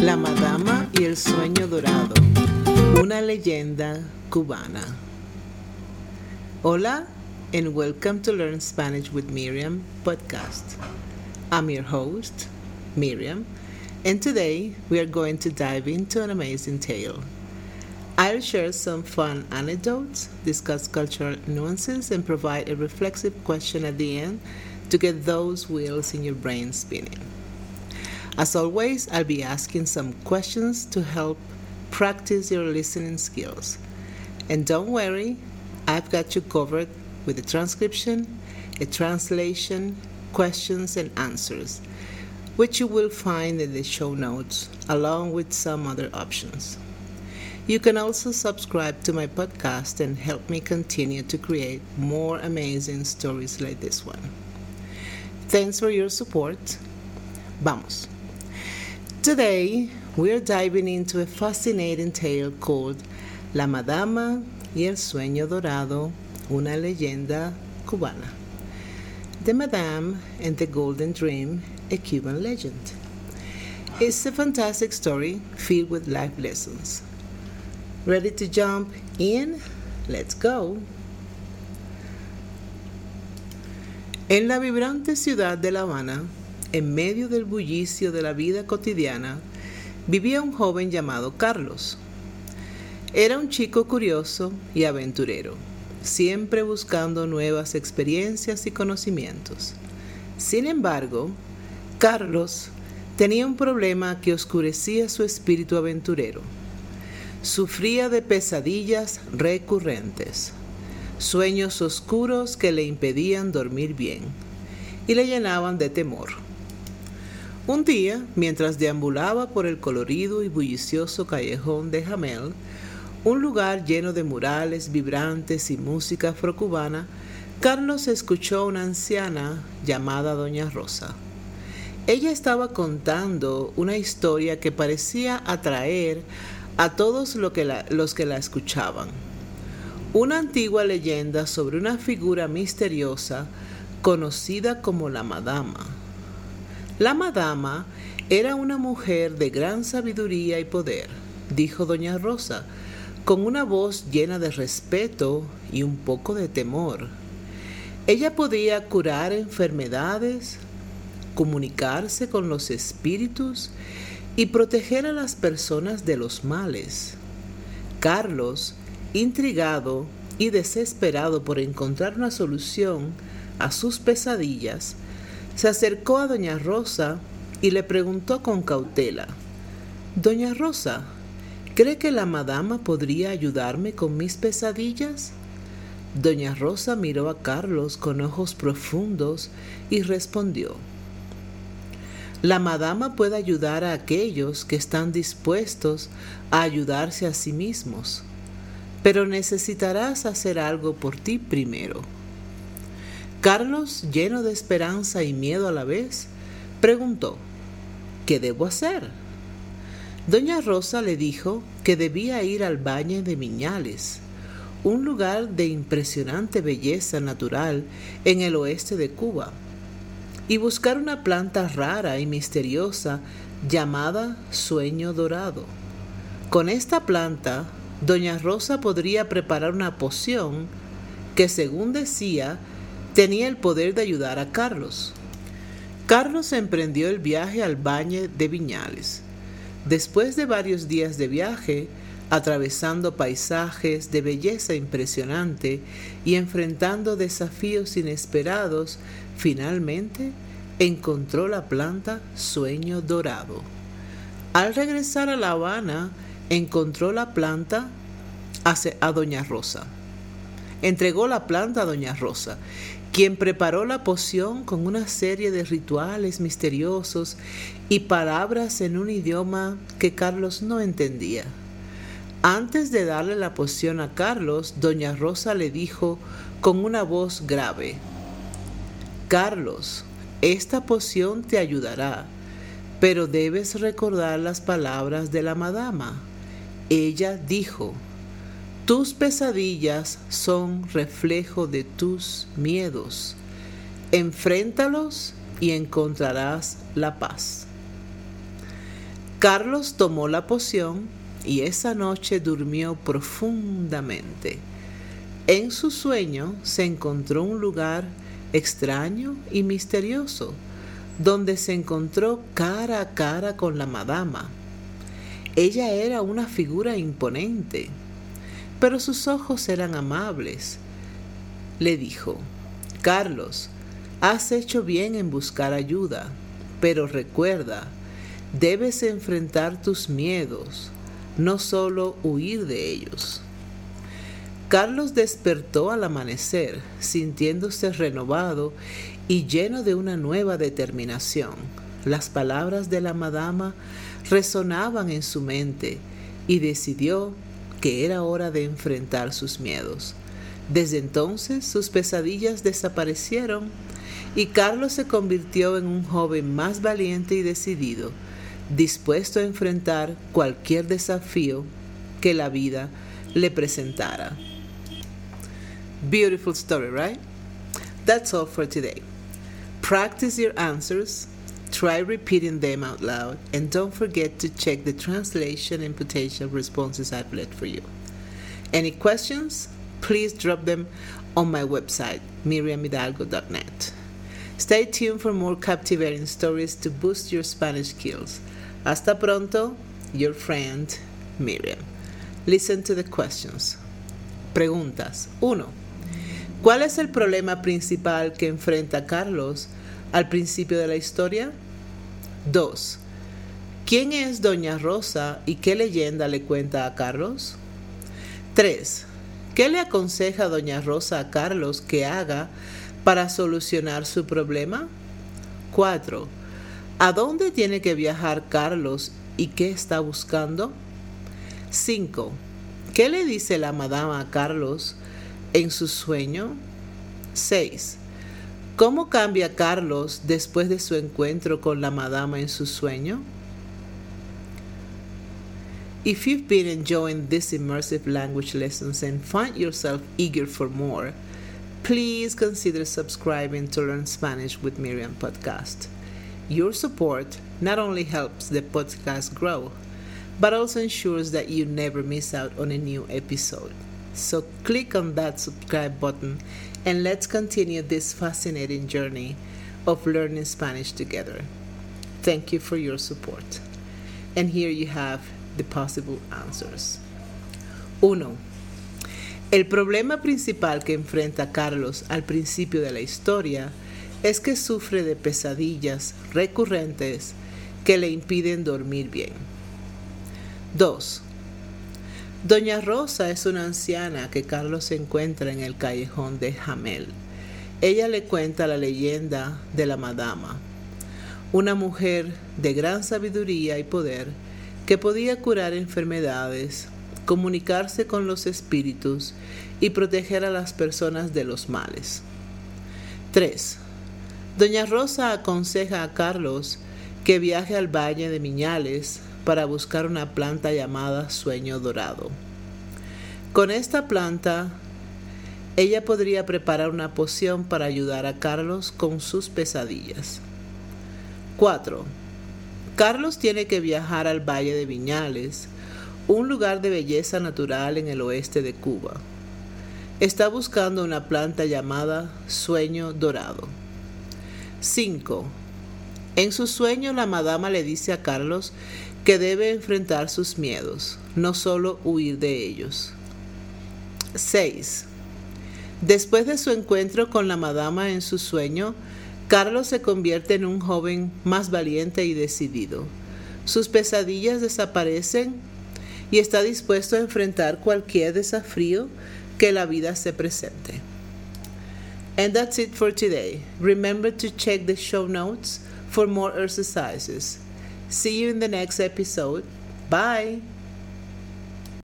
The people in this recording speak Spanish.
La Madama y el Sueño Dorado, una leyenda cubana. Hola and welcome to Learn Spanish with Miriam podcast. I'm your host, Miriam, and today we are going to dive into an amazing tale. I'll share some fun anecdotes, discuss cultural nuances, and provide a reflexive question at the end to get those wheels in your brain spinning. As always, I'll be asking some questions to help practice your listening skills. And don't worry, I've got you covered with a transcription, a translation, questions, and answers, which you will find in the show notes, along with some other options. You can also subscribe to my podcast and help me continue to create more amazing stories like this one. Thanks for your support. Vamos. Today, we're diving into a fascinating tale called La Madama y el Sueño Dorado, una leyenda cubana. The Madame and the Golden Dream, a Cuban legend. It's a fantastic story filled with life lessons. Ready to jump in? Let's go. En la vibrante ciudad de La Habana, en medio del bullicio de la vida cotidiana, vivía un joven llamado Carlos. Era un chico curioso y aventurero, siempre buscando nuevas experiencias y conocimientos. Sin embargo, Carlos tenía un problema que oscurecía su espíritu aventurero. Sufría de pesadillas recurrentes, sueños oscuros que le impedían dormir bien y le llenaban de temor. Un día, mientras deambulaba por el colorido y bullicioso callejón de Jamel, un lugar lleno de murales vibrantes y música afrocubana, Carlos escuchó a una anciana llamada Doña Rosa. Ella estaba contando una historia que parecía atraer a todos los que la escuchaban. Una antigua leyenda sobre una figura misteriosa conocida como la Madama la madama era una mujer de gran sabiduría y poder, dijo doña Rosa, con una voz llena de respeto y un poco de temor. Ella podía curar enfermedades, comunicarse con los espíritus y proteger a las personas de los males. Carlos, intrigado y desesperado por encontrar una solución a sus pesadillas, se acercó a doña Rosa y le preguntó con cautela, Doña Rosa, ¿cree que la madama podría ayudarme con mis pesadillas? Doña Rosa miró a Carlos con ojos profundos y respondió, La madama puede ayudar a aquellos que están dispuestos a ayudarse a sí mismos, pero necesitarás hacer algo por ti primero. Carlos, lleno de esperanza y miedo a la vez, preguntó, ¿qué debo hacer? Doña Rosa le dijo que debía ir al Valle de Miñales, un lugar de impresionante belleza natural en el oeste de Cuba, y buscar una planta rara y misteriosa llamada sueño dorado. Con esta planta, Doña Rosa podría preparar una poción que, según decía, tenía el poder de ayudar a Carlos. Carlos emprendió el viaje al Valle de Viñales. Después de varios días de viaje, atravesando paisajes de belleza impresionante y enfrentando desafíos inesperados, finalmente encontró la planta Sueño Dorado. Al regresar a La Habana, encontró la planta a Doña Rosa. Entregó la planta a Doña Rosa quien preparó la poción con una serie de rituales misteriosos y palabras en un idioma que Carlos no entendía. Antes de darle la poción a Carlos, doña Rosa le dijo con una voz grave, Carlos, esta poción te ayudará, pero debes recordar las palabras de la madama. Ella dijo, tus pesadillas son reflejo de tus miedos. Enfréntalos y encontrarás la paz. Carlos tomó la poción y esa noche durmió profundamente. En su sueño se encontró un lugar extraño y misterioso, donde se encontró cara a cara con la madama. Ella era una figura imponente, pero sus ojos eran amables. Le dijo, Carlos, has hecho bien en buscar ayuda, pero recuerda, debes enfrentar tus miedos, no solo huir de ellos. Carlos despertó al amanecer, sintiéndose renovado y lleno de una nueva determinación. Las palabras de la madama resonaban en su mente y decidió que era hora de enfrentar sus miedos. Desde entonces sus pesadillas desaparecieron y Carlos se convirtió en un joven más valiente y decidido, dispuesto a enfrentar cualquier desafío que la vida le presentara. Beautiful story, right? That's all for today. Practice your answers, try repeating them out loud, and don't forget to check the translation and potential responses I've left for you. Any questions? Please drop them on my website, miriamhidalgo.net. Stay tuned for more captivating stories to boost your Spanish skills. Hasta pronto, your friend Miriam. Listen to the questions. Preguntas. 1. ¿Cuál es el problema principal que enfrenta Carlos al principio de la historia? 2. ¿Quién es Doña Rosa y qué leyenda le cuenta a Carlos? 3. ¿Qué le aconseja Doña Rosa a Carlos que haga para solucionar su problema? 4. ¿A dónde tiene que viajar Carlos y qué está buscando? 5. ¿Qué le dice la madama a Carlos en su sueño? 6. ¿Cómo cambia Carlos después de su encuentro con la madama en su sueño? If you've been enjoying these immersive language lessons and find yourself eager for more, please consider subscribing to Learn Spanish with Miriam podcast. Your support not only helps the podcast grow, but also ensures that you never miss out on a new episode. So click on that subscribe button and let's continue this fascinating journey of learning Spanish together. Thank you for your support. And here you have the possible answers. 1. El problema principal que enfrenta Carlos al principio de la historia es que sufre de pesadillas recurrentes que le impiden dormir bien. 2. Doña Rosa es una anciana que Carlos encuentra en el callejón de Jamel. Ella le cuenta la leyenda de la madama, una mujer de gran sabiduría y poder que podía curar enfermedades, comunicarse con los espíritus y proteger a las personas de los males. 3. Doña Rosa aconseja a Carlos que viaje al Valle de Miñales para buscar una planta llamada sueño dorado. Con esta planta, ella podría preparar una poción para ayudar a Carlos con sus pesadillas. 4. Carlos tiene que viajar al Valle de Viñales, un lugar de belleza natural en el oeste de Cuba. Está buscando una planta llamada sueño dorado. 5. En su sueño la madama le dice a Carlos que debe enfrentar sus miedos, no solo huir de ellos. 6. Después de su encuentro con la madama en su sueño, Carlos se convierte en un joven más valiente y decidido. Sus pesadillas desaparecen y está dispuesto a enfrentar cualquier desafío que la vida se presente. And that's it for today. Remember to check the show notes for more exercises. See you in the next episode. Bye.